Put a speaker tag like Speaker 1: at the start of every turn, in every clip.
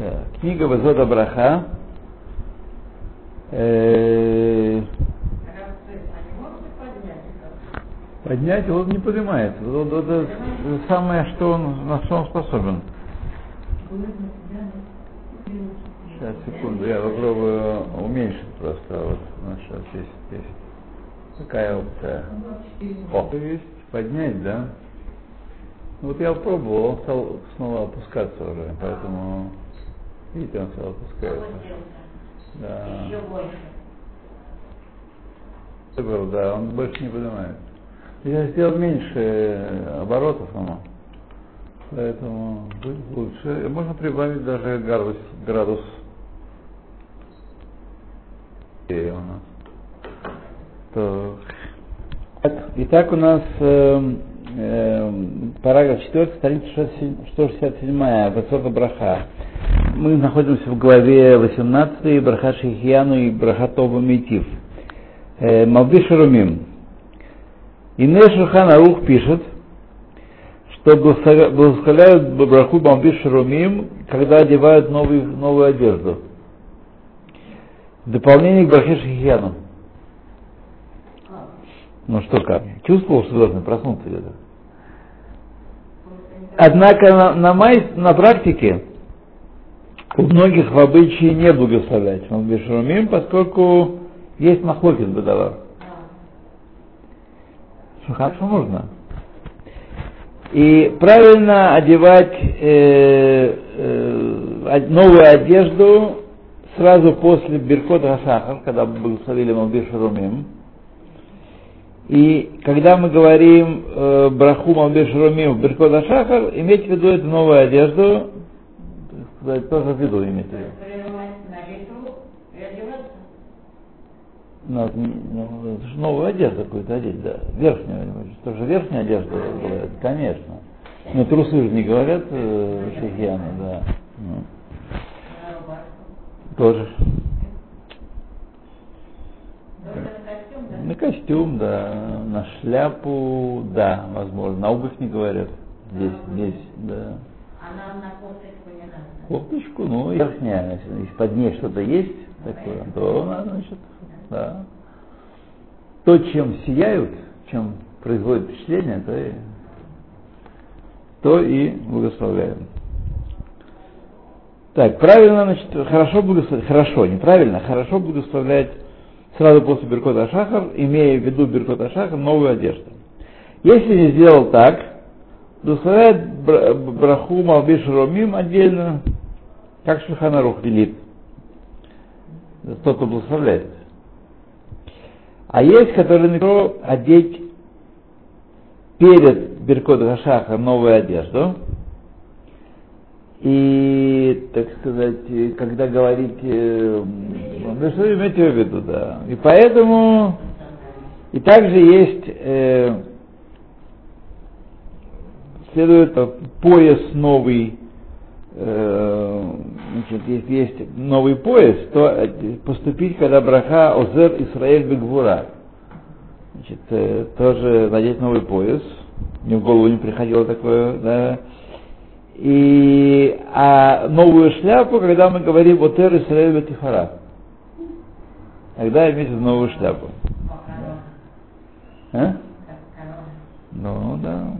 Speaker 1: Так, книга Вазода Браха. Э, Поднять он не вот это самое, что он, на что он способен. Сейчас, секунду, я попробую уменьшить просто. Вот, ну, сейчас есть, есть. Какая опция? О, есть поднять, да? Вот я пробовал, стал снова опускаться уже, поэтому, видите, он стал опускаться. Да. Был, да, он больше не поднимает. Я сделал меньше оборотов ему, поэтому будет лучше. Можно прибавить даже градус. градус. И у нас. То. Итак, у нас э, э, параграф 4, страница 167, Высока Браха. Мы находимся в главе 18, Браха Шихьяну и Браха Това Митив. Э, Малби Шарумим. Инне Шурхан Арух пишет, что благословляют Браху Малби Шарумим, когда одевают новый, новую одежду. В дополнение к Брахе Шихьяну. Ну что как? Чувствовал, что должен проснуться где-то. Однако на, на, май, на практике у многих в обычае не благословлять Малбишрумим, поскольку есть махлокис бедовар. Хорошо нужно. И правильно одевать э, э, новую одежду сразу после Беркот Хашахар, когда благословили Малбишрумим, и когда мы говорим э, браху Малбеш Румим Беркот Шахар, иметь в виду эту новую одежду, сказать, тоже в виду иметь виду. Ну, ну, это же новую одежду какую-то одеть, да. Верхнюю, тоже верхняя одежда говорят, конечно. Но трусы же не говорят э, шахьяны, да. Ну. Тоже. На костюм, да, на шляпу, да, возможно. На обувь не говорят. Здесь, здесь, да.
Speaker 2: А на, на кофточку не надо?
Speaker 1: Кофточку, ну, верхняя, если, если под ней что-то есть такое, то она, значит, да. То, чем сияют, чем производит впечатление, то и, то и благословляем. Так, правильно, значит, хорошо благословлять, хорошо, неправильно, хорошо благословлять сразу после Беркота Шахар, имея в виду Беркота Шахар, новую одежду. Если не сделал так, благословляет браху Малбиш Ромим отдельно, как Шуханарух велит. Тот, кто благословляет. А есть, которые например, одеть перед Беркот Гашаха новую одежду. И, так сказать, когда говорите, ну что вы имеете в виду, да. И поэтому, и также есть, э, следует пояс новый, э, значит, если есть новый пояс, то поступить, когда браха Озер Исраэль Бегвура. Значит, э, тоже надеть новый пояс. Мне в голову не приходило такое, да. И а новую шляпу, когда мы говорим о Тер Исраэль Бетифара. Тогда иметь новую шляпу. А? Ну да.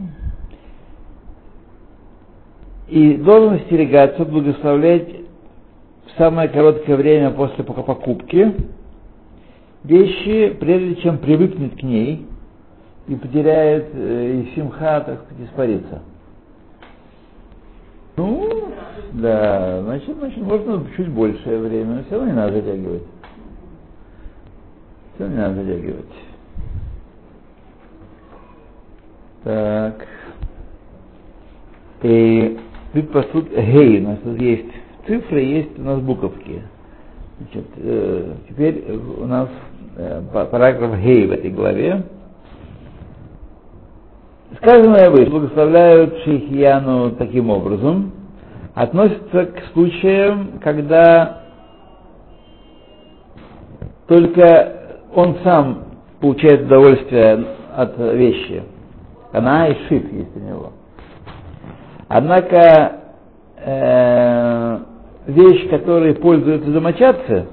Speaker 1: И должен остерегаться, благословлять в самое короткое время после покупки вещи, прежде чем привыкнет к ней и потеряет э, и симха, так сказать, испарится. Ну, да, значит, значит, можно чуть большее время, но все равно не надо затягивать. Все не надо затягивать. Так. И тут по сути, гей, у нас тут есть цифры, есть у нас буковки. Значит, э, теперь у нас э, параграф гей в этой главе. Сказанное выше благословляют Шейхияну таким образом, относится к случаям, когда только он сам получает удовольствие от вещи. Она и шит есть у него. Однако э, вещь, которой пользуются домочадцы,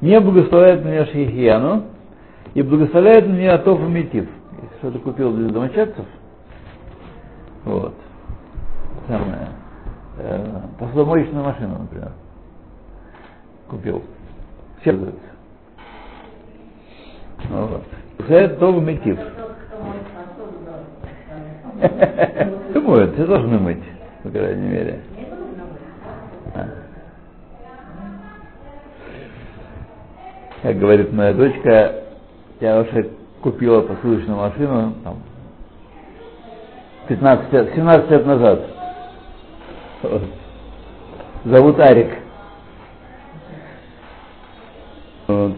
Speaker 1: не благословляет на нее шейхияну и благословляет на нее атоф и метив. Что-то купил для домочадцев, вот, самое, э, посудомоечную машину, например, купил. Все пользуются. Вот. Это атоф и метив.
Speaker 2: Тот, кто моет посуду, должен.
Speaker 1: Думаю, все должны мыть, по крайней мере. А. Как говорит моя дочка, я уже купила посудочную машину там, 15 лет, 17 лет назад. Вот. Зовут Арик. Вот.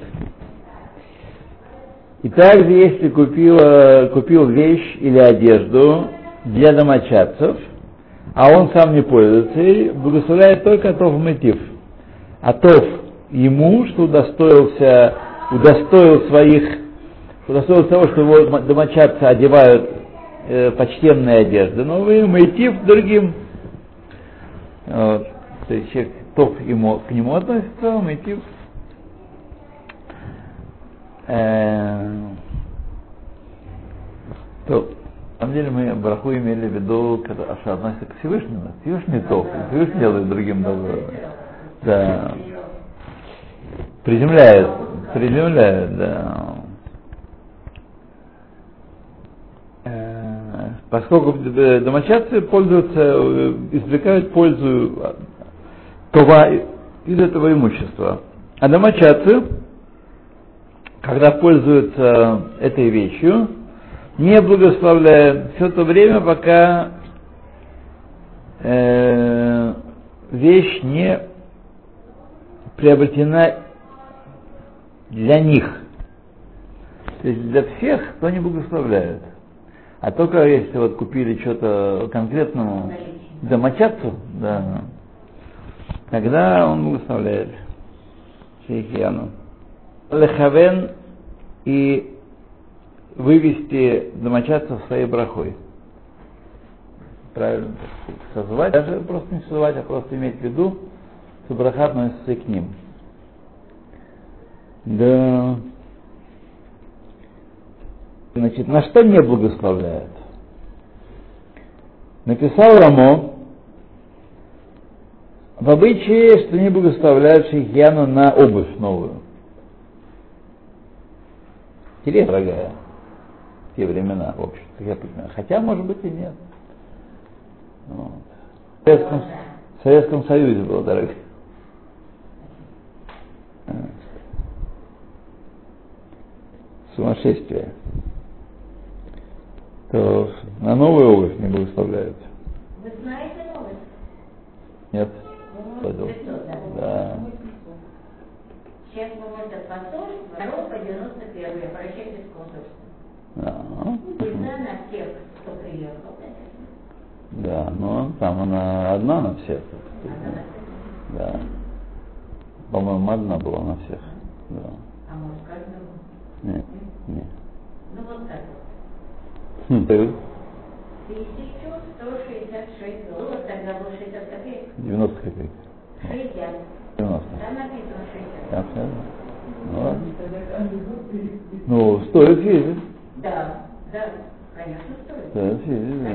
Speaker 1: И также, если купила, купил вещь или одежду для домочадцев, а он сам не пользуется, ей, благословляет только Тов Мотив. А Тов ему, что удостоился, удостоил своих, удостоил того, что его домочадцы одевают э, почтенные одежды новые, Мотив другим. Вот. То есть человек Тов ему, к нему относится, Мотив Э, то, на самом деле мы браху имели в виду, когда что относится к Всевышнему. Всевышний топ, Всевышний делает другим добро. Да. Приземляет, приземляет, да. Э, Поскольку домочадцы пользуются, э, извлекают пользу това из этого имущества. А домочадцы когда пользуются этой вещью, не благословляя все то время, пока э, вещь не приобретена для них. То есть для всех, кто не благословляет. А только если вот купили что-то конкретному домочадцу, да, тогда он благословляет шейхиану лехавен и вывести домочадцев своей брахой. Правильно созвать, даже просто не созвать, а просто иметь в виду, что браха относится и к ним. Да. Значит, на что не благословляют? Написал Рамо в обычае, что не благословляют шейхьяну на обувь новую. Интересно, дорогая, в те времена, в общем, я понимаю. Хотя, может быть, и нет. Вот. В, Советском, в Советском Союзе было дорогая. Сумасшествие. То на новую обувь не благословляют.
Speaker 2: Вы знаете новость?
Speaker 1: Нет?
Speaker 2: Ну,
Speaker 1: Пойду.
Speaker 2: да.
Speaker 1: Да.
Speaker 2: Сейчас мы этот посол, второго по 91 обращайтесь к консульству.
Speaker 1: Да.
Speaker 2: Всегда на всех, кто приехал.
Speaker 1: Да, ну там она одна на всех. Да. По-моему, одна была на всех. Да.
Speaker 2: А может каждому?
Speaker 1: Нет, нет.
Speaker 2: Ну вот так вот.
Speaker 1: Хм. Ты
Speaker 2: 1166 долларов, тогда было 60 копеек.
Speaker 1: 90 копеек.
Speaker 2: 60.
Speaker 1: 90.
Speaker 2: Там написано 60.
Speaker 1: Так, все. Ну ладно. Ну, стоит съездить.
Speaker 2: Да, да, конечно, стоит.
Speaker 1: Стоит съездить, да.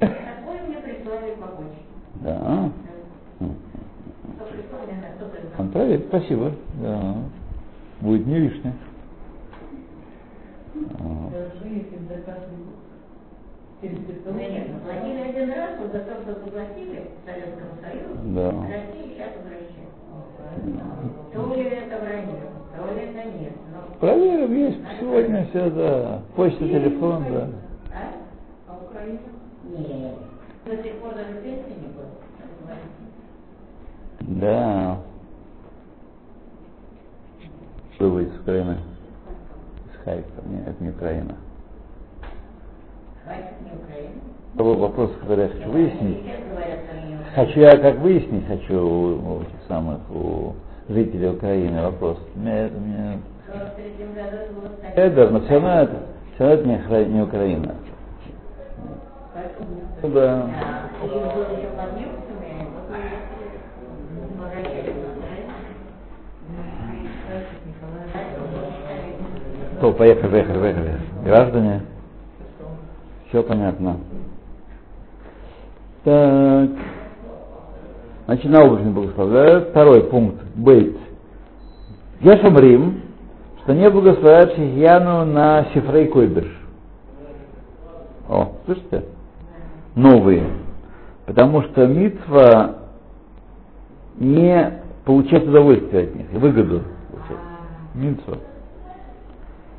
Speaker 2: Такой мне прислали по почте.
Speaker 1: Да. Проверит, спасибо. Да. Будет не лишнее. Вот.
Speaker 2: Ну, нет, платили один раз, вот за то, что заплатили Советскому Союзу,
Speaker 1: Да.
Speaker 2: Россия сейчас возвращает. То ли это вранье, то ли это нет. Но...
Speaker 1: Проверим, есть сегодня все, да. Почта, телефон, да.
Speaker 2: А? А Украина? Нет. До сих пор даже пенсии не было.
Speaker 1: Да. Что вы из Украины? Нет, это не Украина.
Speaker 2: Хватит не Украина.
Speaker 1: Вопрос, который я хочу выяснить. Хочу я как выяснить, хочу у, у этих самых, у жителей Украины вопрос. Мне, мне...
Speaker 2: В 43 году было
Speaker 1: Это, но все равно это, все равно это не, Украина.
Speaker 2: Поэтому,
Speaker 1: Да.
Speaker 2: а, и был еще под немцами, потом если возвращались на Украину,
Speaker 1: То, поехали, поехали, поехали. Граждане, все понятно. Так. Значит, научно благословляют. Второй пункт. Бейт. Ешамрим, что не благословляют Шихьяну на Сифрей Койдыш. О, слышите? Новые. Потому что митва не получает удовольствие от них, выгоду получает. Митва.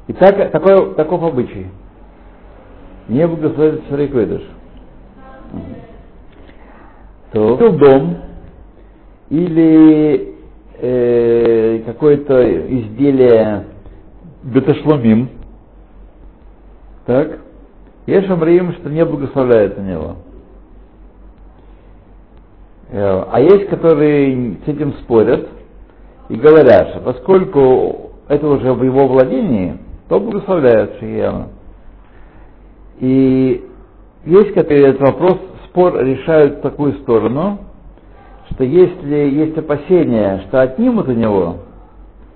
Speaker 1: И так, такой, таков обычай. Не благословить Сифрей Койдыш. То купил дом или э, какое-то изделие беташломим, так, есть шамрим, что не благословляет на него. Э, А есть, которые с этим спорят и говорят, что поскольку это уже в его владении, то благословляют Шияна. И есть, которые этот вопрос, спор решают в такую сторону, что если есть опасения, что отнимут у него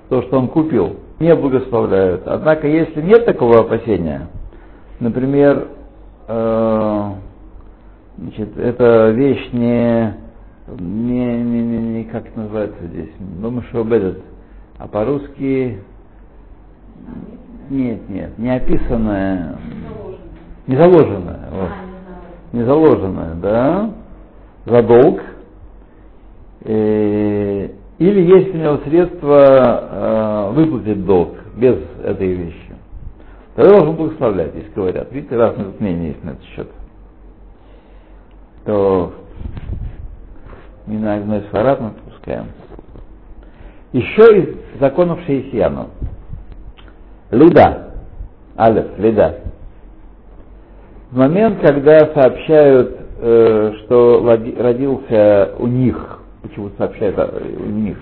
Speaker 1: то, что он купил, не благословляют. Однако, если нет такого опасения, например, э, значит, эта вещь не, не, не, не, не как называется здесь, думаю, что этот, а по-русски нет, нет, не описанная, не заложенная, вот, не заложенная, да, за долг, э, или есть у него средства э, выплатить долг без этой вещи. Тогда должен благословлять, если говорят. Видите, разные мнения есть на этот счет. То не на одной из фарад мы пускаем. Еще из законов Шейсьяну. Лида. Алеф, лида. В момент, когда сообщают, э, что родился у них, почему сообщают у них,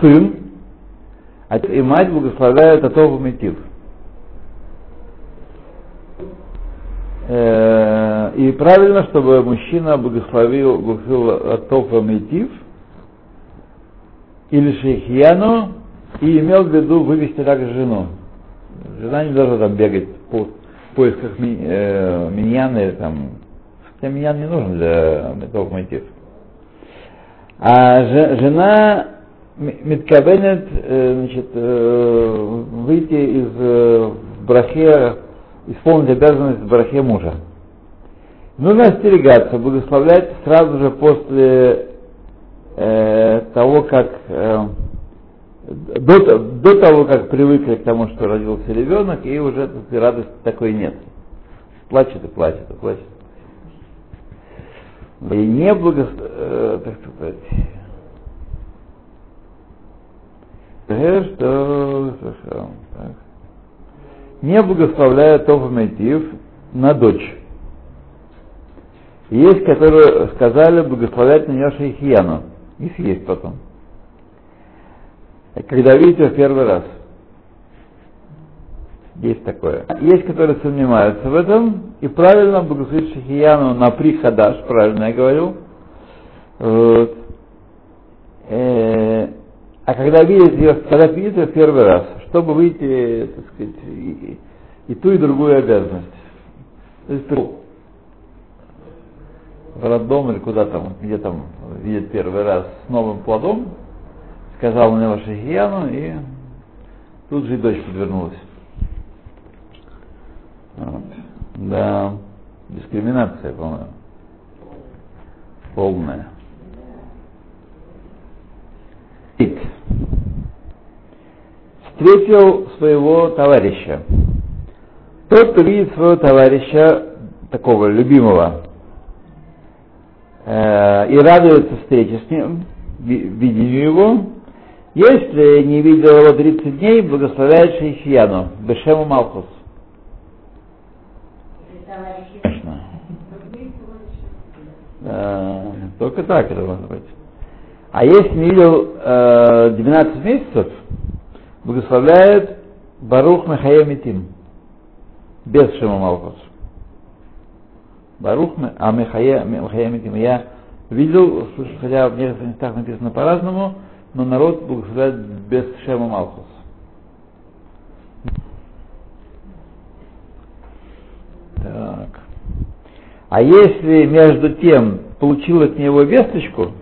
Speaker 1: сын, отец и мать благословляют Атову Метив. Э, И правильно, чтобы мужчина благословил, благословил Атова Метив или Шейхьяну и имел в виду вывести также жену. Жена не должна там бегать по поисках ми, э, миньяна там. Хотя миньян не нужен для Атова Метив. А жена Миткабенет значит, э, выйти из э, брахе, исполнить обязанность в брахе мужа. Нужно остерегаться, благословлять сразу же после э, того, как э, до, до того, как привыкли к тому, что родился ребенок, и уже тут радости такой нет. Плачет и плачет, и плачет. И не благословляет, э, так сказать, что так. не благословляет Тофаметив на дочь. Есть, которые сказали благословлять на нее Шейхияну. И съесть потом. Когда видите в первый раз. Есть такое. Есть, которые сомневаются в этом, и правильно благословить Шахияну на прихадаш, правильно я говорю. Вот. Э, а когда видит ее, когда видит ее в первый раз, чтобы выйти, так сказать, и, и ту, и другую обязанность. То есть в роддом или куда там, где там видит первый раз с новым плодом, сказал на него Шахияну, и тут же и дочь подвернулась. Вот. Да, дискриминация, по-моему. Полная. Встретил своего товарища. Тот, кто видит своего товарища, такого любимого, э, и радуется встрече с ним, видению его, если не видел его 30 дней, благословляет Шейхияну, Бешему Малхус. Конечно. Да, только так это может быть. А если не видел э, 12 месяцев, благословляет Барух Михаем Митим. Без Шема Малхус. Барух Амихая Михаямиким. Я видел, хотя в некоторых местах написано по-разному, но народ благословляет без Шема Малхус. Так. А если между тем получил от него весточку,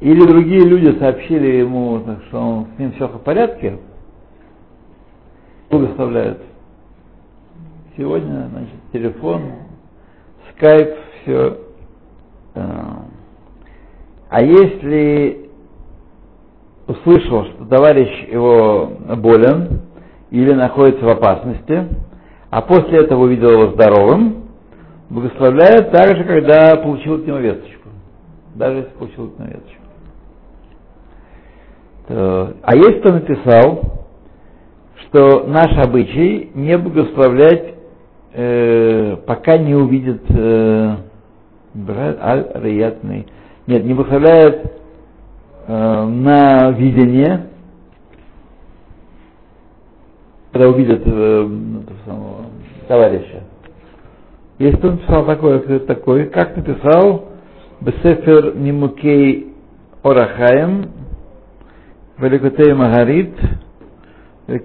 Speaker 1: или другие люди сообщили ему, что он, с ним все в порядке, благословляют. Сегодня, значит, телефон, скайп, все. А если услышал, что товарищ его болен или находится в опасности, а после этого увидел его здоровым, благословляет так же, когда получил от него весточку. Даже если получил от него весточку. То, а есть кто написал, что наш обычай не благословлять, э, пока не увидит э, аль-риятный. Нет, не благословляет э, на видение, когда увидят э, самого, товарища. Есть кто написал такое, такой, как написал Бесефер Нимукей Орахаем, Великотей Магарит,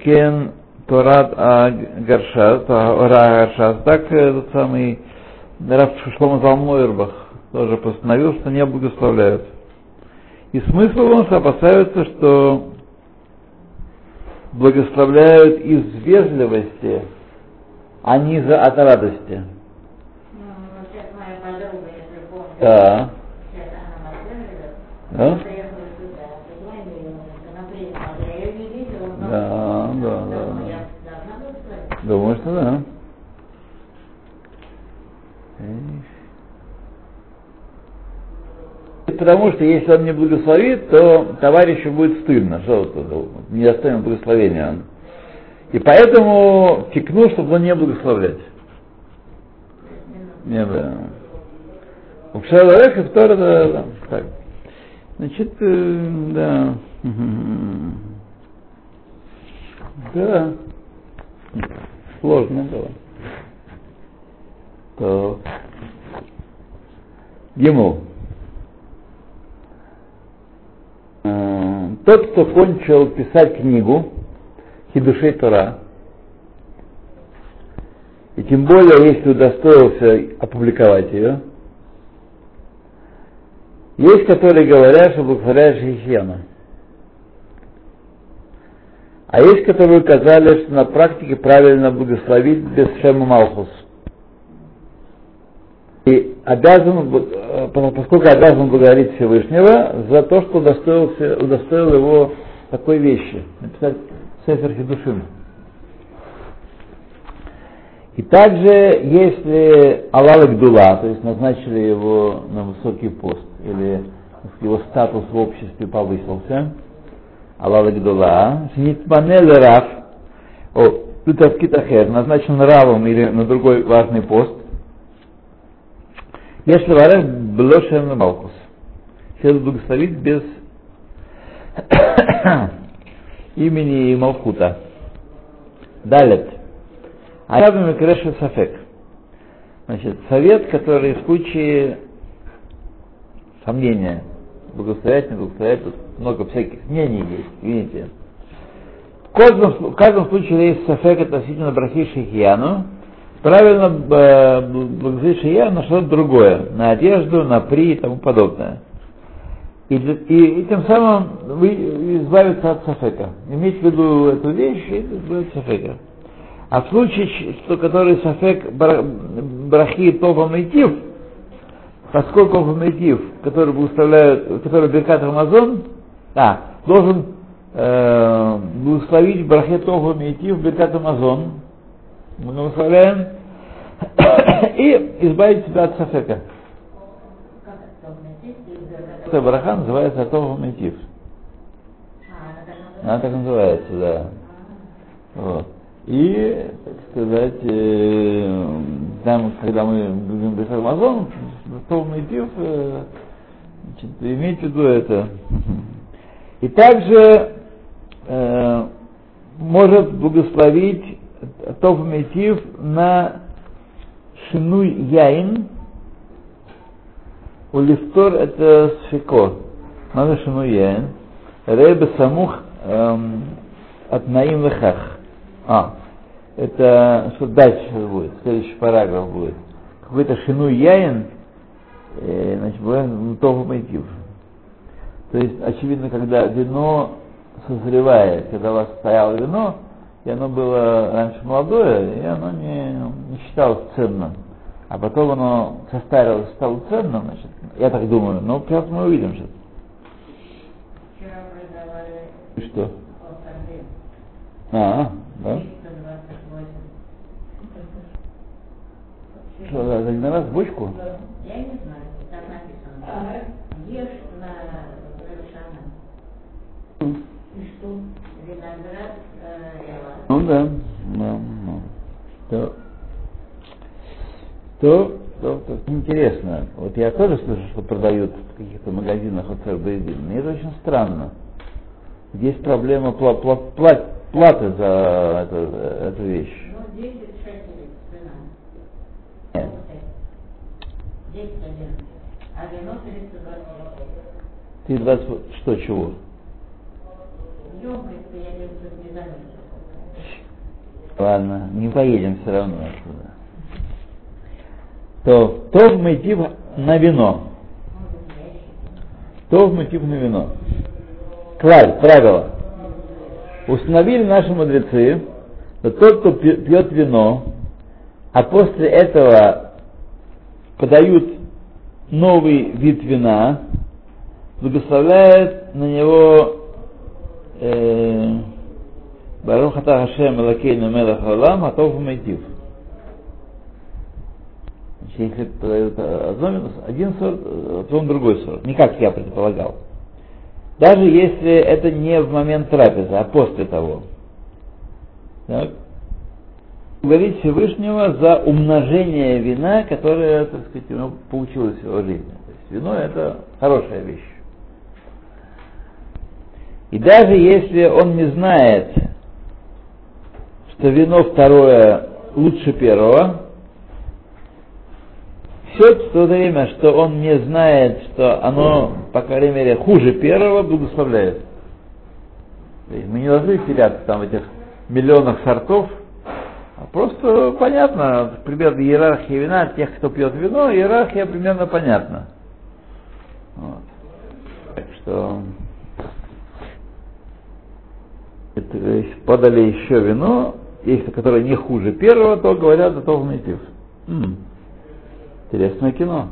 Speaker 1: Кен Торат Агаршас, Агаршас, так этот самый Раф Шлома Залмойербах тоже постановил, что не благословляют. И смысл он опасаются, что благословляют из вежливости, а не за от радости.
Speaker 2: Ну,
Speaker 1: Да. Да? Да, да, да. Думаю, что да. Потому что если он не благословит, то товарищу будет стыдно, что не достоин благословения. И поэтому текну, чтобы он не благословлять. Не, да. У человека второе, да, да, так. Значит, э, да. Да. Сложно было. То. Ему. Э, Тот, кто кончил писать книгу Хидушей Тора, и тем более, если удостоился опубликовать ее, есть, которые говорят, что благословляешь Хихьяна. А есть, которые указали, что на практике правильно благословить без Шема Малхус. И обязан, э, поскольку обязан благодарить Всевышнего за то, что удостоился, удостоил его такой вещи, написать Сефер Хидушим. И также, если Аллах Гдула, то есть назначили его на высокий пост, или его статус в обществе повысился, Аллах Гдула, Нитманел Раф, о, Лютавкитахер, назначен равом или на другой важный пост, если варев блошен Малкус, следует благословить без имени Малхута. Далее. Аябами Креша Сафек. Значит, совет, который в случае сомнения, благословлять, не благословлять, тут много всяких мнений есть, видите. В каждом, в каждом случае есть сафек относительно брахи Шихияну, правильно э, благословить Шихияну на что-то другое, на одежду, на при и тому подобное. И, и, и тем самым вы избавиться от сафека. Имейте в виду эту вещь и от сафека. А в случае, что который сафек брахи Това Мейтив, поскольку Това Мейтив, который благословляют, который Беркат Амазон, а, должен э, благословить брахе Това Мейтив Беркат Амазон, мы благословляем, и избавить себя от сафека. Эта браха называется Това Мейтив.
Speaker 2: А, она так
Speaker 1: называется, да. Вот. И, так сказать, э, там, когда мы будем писать Амазон, полный пив, э, значит, имейте в виду это. И также э, может благословить Тов Метив на шинуй яин, у лифтор это сфико. Надо шинуй яин. Рейбе самух эм, от наим лехах. А, это что дальше будет, следующий параграф будет. Какой-то шинуй яин, э, значит, бывает того мотив. То есть, очевидно, когда вино созревает, когда у вас стояло вино, и оно было раньше молодое, и оно не, не считалось ценным. А потом оно состарилось, стало ценным, значит, я так думаю, но сейчас мы увидим сейчас.
Speaker 2: Вчера продавали
Speaker 1: И что?
Speaker 2: алкоголь.
Speaker 1: А, да?
Speaker 2: 328.
Speaker 1: Что, за один раз бочку?
Speaker 2: Я не знаю, там написано. Ешь на Рошана. И что? Виноград,
Speaker 1: Ну да, ну. То, то, то, то интересно. Вот я тоже слышу, что продают в каких-то магазинах от Сарбейдин. Мне это очень странно. Есть проблема пла- пла- пла- платы за эту, эту вещь.
Speaker 2: Ну, 10 шекелей цена.
Speaker 1: Нет.
Speaker 2: 10 один. А вино 320.
Speaker 1: Ты 20, что, чего?
Speaker 2: Емкость я не, заметил.
Speaker 1: Ладно, не поедем все равно отсюда. То, то мотив на вино. То мотив на вино. Клаль, правило. Установили наши мудрецы, что тот, кто пьет вино, а после этого подают новый вид вина, благословляет на него э, Барух Ата Хашем Элакейну Мелах Алам Атов Майтив. Если подают одно вино, один сорт, э, потом другой сорт. Не как я предполагал. Даже если это не в момент трапезы, а после того. Так. Благодарить Всевышнего за умножение вина, которое, так сказать, у него получилось в его жизни. То есть вино это хорошая вещь. И даже если он не знает, что вино второе лучше первого, все то время, что он не знает, что оно, по крайней мере, хуже первого, благословляет. Мы не должны теряться там в этих миллионах сортов, а просто понятно, примерно иерархия вина, тех, кто пьет вино, иерархия примерно понятна. Вот. Так что если подали еще вино, если которое не хуже первого, то говорят, готов мотив. М, Интересное кино.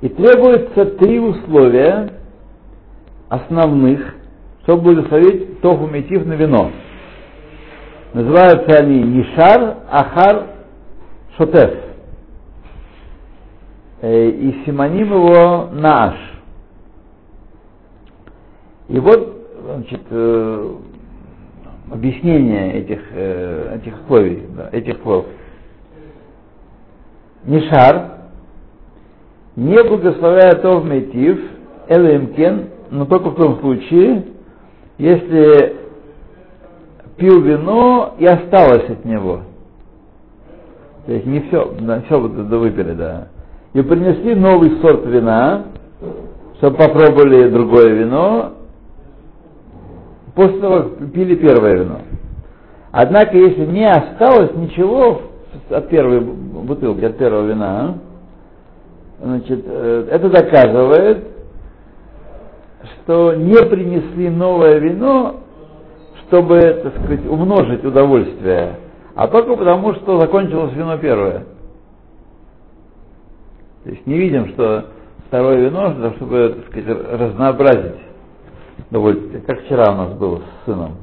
Speaker 1: И требуется три условия основных, чтобы благословить тоху метив на вино. Называются они Нишар, Ахар, Шотеф. Э, И симоним его Нааш. И вот, значит, э, объяснение этих, э, этих условий, да, этих слов. Нишар, не благословляя Тов Метив, Элемкен, но только в том случае, если пил вино и осталось от него. То есть не все, да, все вот это выпили, да. И принесли новый сорт вина, чтобы попробовали другое вино, после того, как пили первое вино. Однако, если не осталось ничего от первой бутылки, от первого вина, значит, э, это доказывает, что не принесли новое вино, чтобы, так сказать, умножить удовольствие, а только потому, что закончилось вино первое. То есть не видим, что второе вино, чтобы, так сказать, разнообразить удовольствие. Как вчера у нас было с сыном.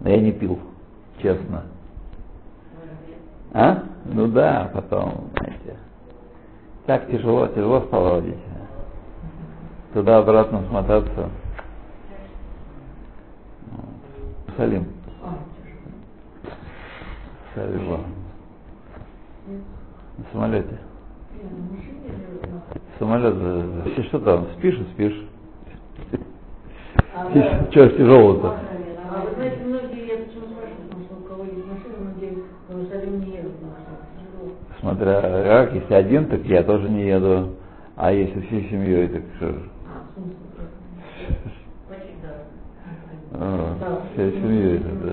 Speaker 1: Но я не пил, честно. А? Ну да, потом, знаете. Так тяжело, тяжело стало водить. Туда-обратно смотаться. Вот. Салим. Салим. На самолете. Самолет. Ты что там, спишь и спишь? Тяжелого-то?
Speaker 3: А вы знаете, многие, я почему спрашиваю, потому что у кого есть машина, многие в Иерусалим не едут на машине.
Speaker 1: Смотря как, если один, так я тоже не еду. А если всей семьей, так что ж.
Speaker 2: Очень дорого.
Speaker 1: А, всей семьей, да.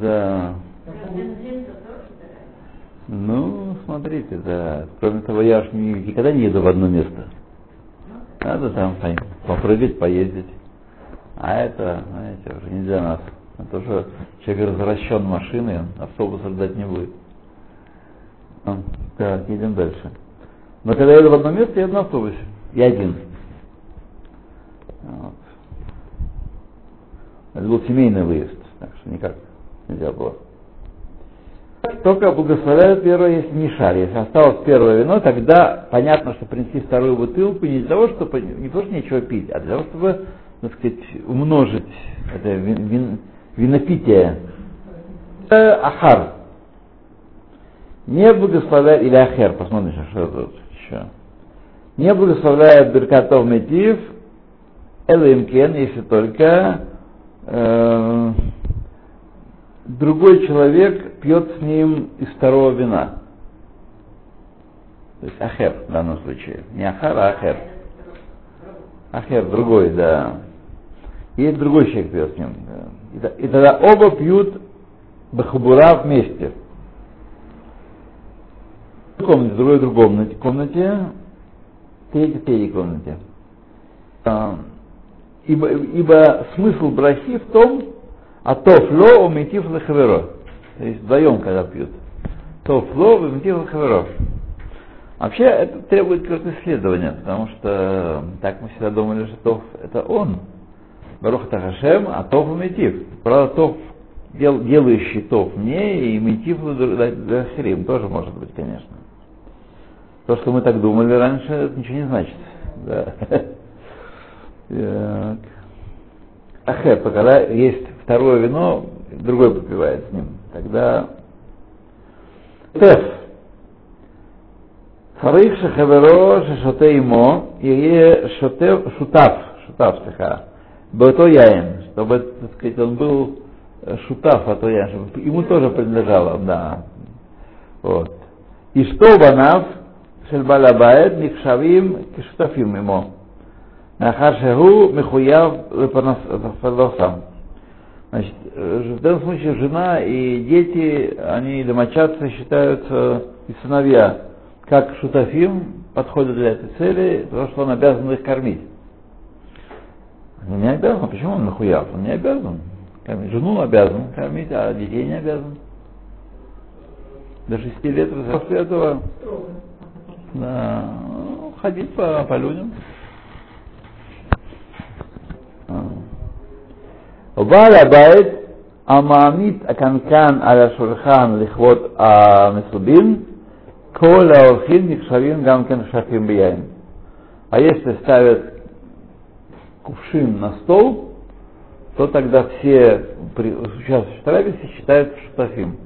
Speaker 1: Да. Ну, смотрите, да. Кроме того, я уж ни- никогда не еду в одно место. Надо там по- попрыгать, поездить. А это, знаете, уже не для нас. А то, что человек развращен машиной, он автобус ждать не будет. Ну, Так, едем дальше. Но когда я еду в одно место, я еду на автобусе. Я один. Вот. Это был семейный выезд, так что никак нельзя было. Только благословляют первое, если не шарь. Если осталось первое вино, тогда понятно, что принести вторую бутылку не для того, чтобы не то, что нечего пить, а для того, чтобы, так сказать, умножить это вин- вин- винопитие. Э, Ахар. Не благословляет, или Ахер, посмотрим, что тут еще. Не благословляет Беркатов Метив, Элэмкен, если только э, другой человек пьет с ним из второго вина. То есть ахер в данном случае. Не ахар, а ахер. Ахер другой, да. И другой человек пьет с ним. И, тогда оба пьют бахабура вместе. В комнате, другой в комнате, комнате третий в третьей комнате. А, Ибо, ибо смысл брахи в том, а тофло уметив лахаверо. То есть вдвоем, когда пьют. Тофло уметив лахаверо. Вообще это требует какого-то исследования, потому что так мы всегда думали, что Тоф это он. Барух Тахашем, а Тоф уметив. Правда, Тоф, дел, делающий Тоф мне и метив Хрим тоже может быть, конечно. То, что мы так думали раньше, это ничего не значит. Да. Так. Ахэ, когда есть второе вино, другой попивает с ним. Тогда Теф. Царих шехаверо шешоте имо, и шотев, шутав, шутав саха, бото яин, чтобы, так сказать, он был э, шутав, а то я, чтобы ему тоже принадлежало, да. Вот. И что банав, шельбалабает, никшавим, кишутафим имо. Нахар шеху, михуяв, лепанасам. Значит, э, в данном случае жена и дети, они домочадцы считаются и сыновья, как шутафим подходят для этой цели, потому что он обязан их кормить. Он не обязан, почему он нахуяв? Он не обязан кормить. Жену обязан кормить, а детей не обязан. До шести лет после этого да, ну, ходить по, по людям. Валабайт Амамит Аканкан Аляшурхан Лихвот Амисубин Кола Охин Никшавин Гамкин шафим Бияин. А если ставят кувшин на стол, то тогда все участвующие в считают шутафим.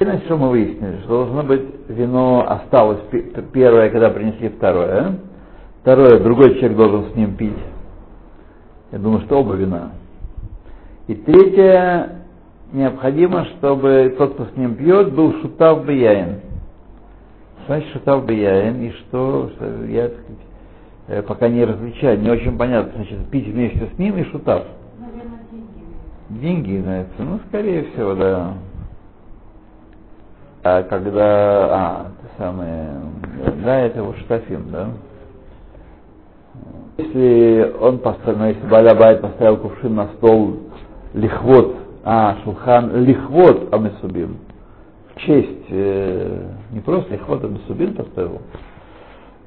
Speaker 1: Иначе что мы выяснили, что должно быть вино осталось первое, когда принесли второе. Второе, другой человек должен с ним пить. Я думаю, что оба вина. И третье, необходимо, чтобы тот, кто с ним пьет, был шутав бияин. Значит шутав бияин? И что, я так сказать, э, пока не различаю, не очень понятно, значит, пить вместе с ним и шутав.
Speaker 2: Наверное, деньги.
Speaker 1: Деньги, знаете, ну, скорее всего, да. А когда, а, это самое, да, это его штафим, да. Если он поставил, ну, если Балябайт поставил кувшин на стол лихвот, а, шулхан лихвот амесубим, в честь, э, не просто лихвот амесубим поставил,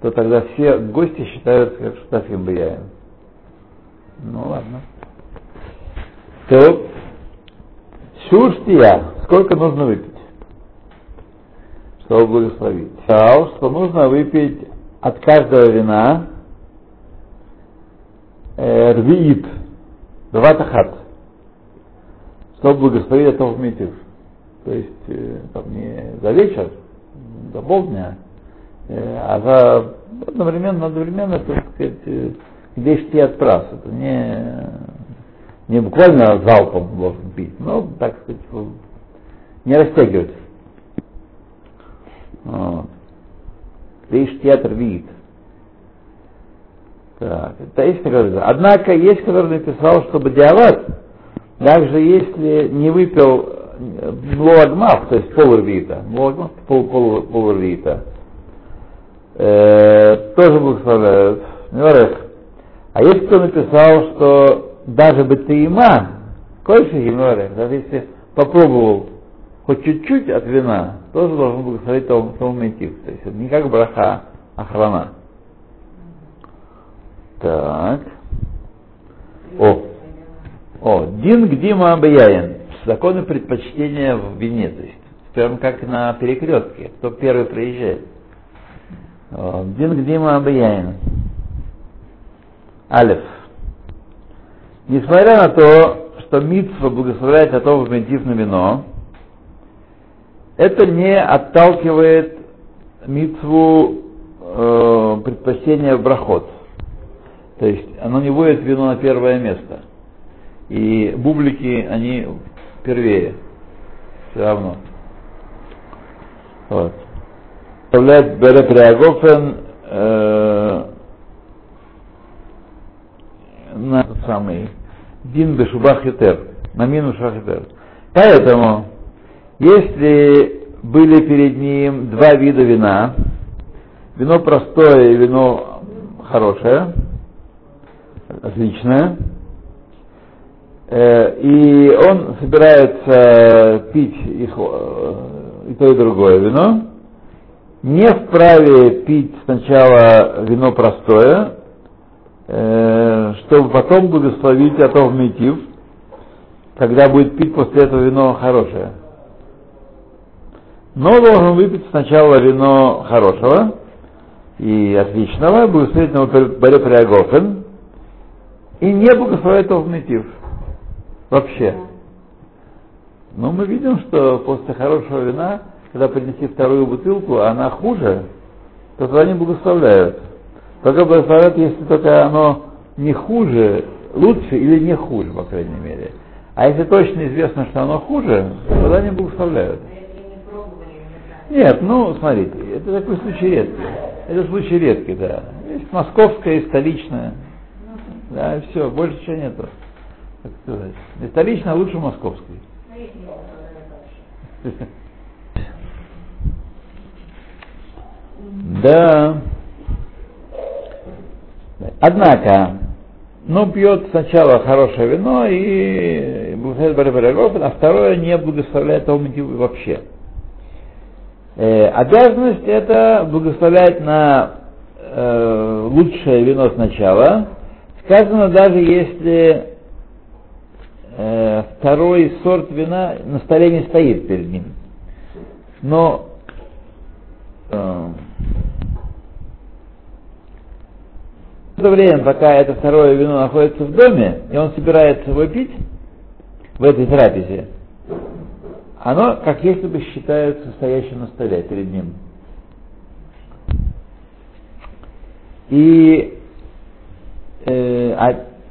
Speaker 1: то тогда все гости считаются как штафим бияем. Ну ладно. То, сюрштия, сколько нужно выпить, чтобы благословить? Сказал, что нужно выпить от каждого вина э, рвиит, дватахат, чтобы благословить этого митив. То есть э, там не за вечер, до полдня, э, а за одновременно, одновременно, так сказать, э, где от прас. Это не, не буквально залпом должен пить, но, так сказать, не растягивать. Лейштиат рвит. Так, это есть такая Однако есть, который написал, что Бадиават, даже если не выпил млоагмав, то есть полурвита, млоагмав пол, пол, полурвита, э, тоже благословляют. А есть кто написал, что даже бы ты има, кольши гимнорех, даже если попробовал хоть чуть-чуть от вина, тоже должен благословить Талмитив. То есть это не как браха охрана. Так. О. О, Дин Гдима Абияин. Законы предпочтения в вине. То есть, прям как на перекрестке. Кто первый приезжает. Дин Гдима Абияин. Алиф. Несмотря на то, что Митсва благословляет Атов Ментив на вино, это не отталкивает Митсву э, предпочтения в брахот. То есть оно не вводит вино на первое место. И бублики, они первее. Все равно. Вот. Представляет Бере Приагофен э, на самый Дин Бешубах Ютер, на мину Шахитер. Поэтому, если были перед ним два вида вина, вино простое и вино хорошее, отличное, и он собирается пить их, э, и то, и другое вино, не вправе пить сначала вино простое, э, чтобы потом благословить Атов Митив, когда будет пить после этого вино хорошее. Но должен выпить сначала вино хорошего и отличного, благословить на Баре Приагофен, и не благословлять Атов Митив. Вообще. Но мы видим, что после хорошего вина, когда принесли вторую бутылку, а она хуже, то тогда не благословляют. Только благословляют, если только оно не хуже, лучше или не хуже, по крайней мере. А если точно известно, что оно хуже, тогда не благословляют. Нет, ну, смотрите, это такой случай редкий. Это случай редкий, да. Есть московская и столичная. Да, и все, больше ничего нету. Так сказать. И столичная лучше московской. Да. Однако, ну, пьет сначала хорошее вино и благословляет Барабарагов, а второе не благословляет Талмитив вообще. Э, обязанность это благословлять на э, лучшее вино сначала. Сказано, даже если э, второй сорт вина на столе не стоит перед ним. Но э, в то время, пока это второе вино находится в доме, и он собирается его пить в этой трапезе, оно как если бы считается стоящим на столе перед ним. И э,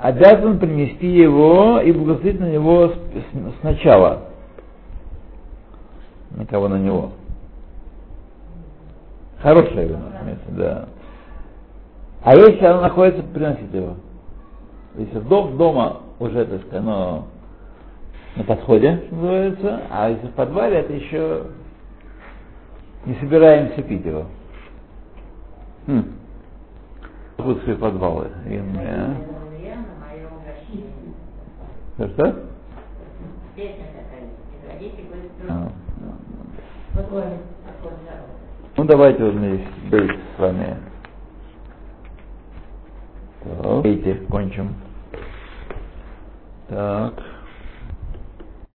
Speaker 1: обязан принести его и благословить на него сначала. На кого на него. Хорошее вино, да. А если оно находится, приносить его. Если дом, дома уже, так сказать, оно на подходе, называется, а если в подвале, это еще не собираемся пить его. Хм. Свои подвалы. И, а? Что, что? А, ну давайте вот мы здесь с вами так. Эти кончим. Так.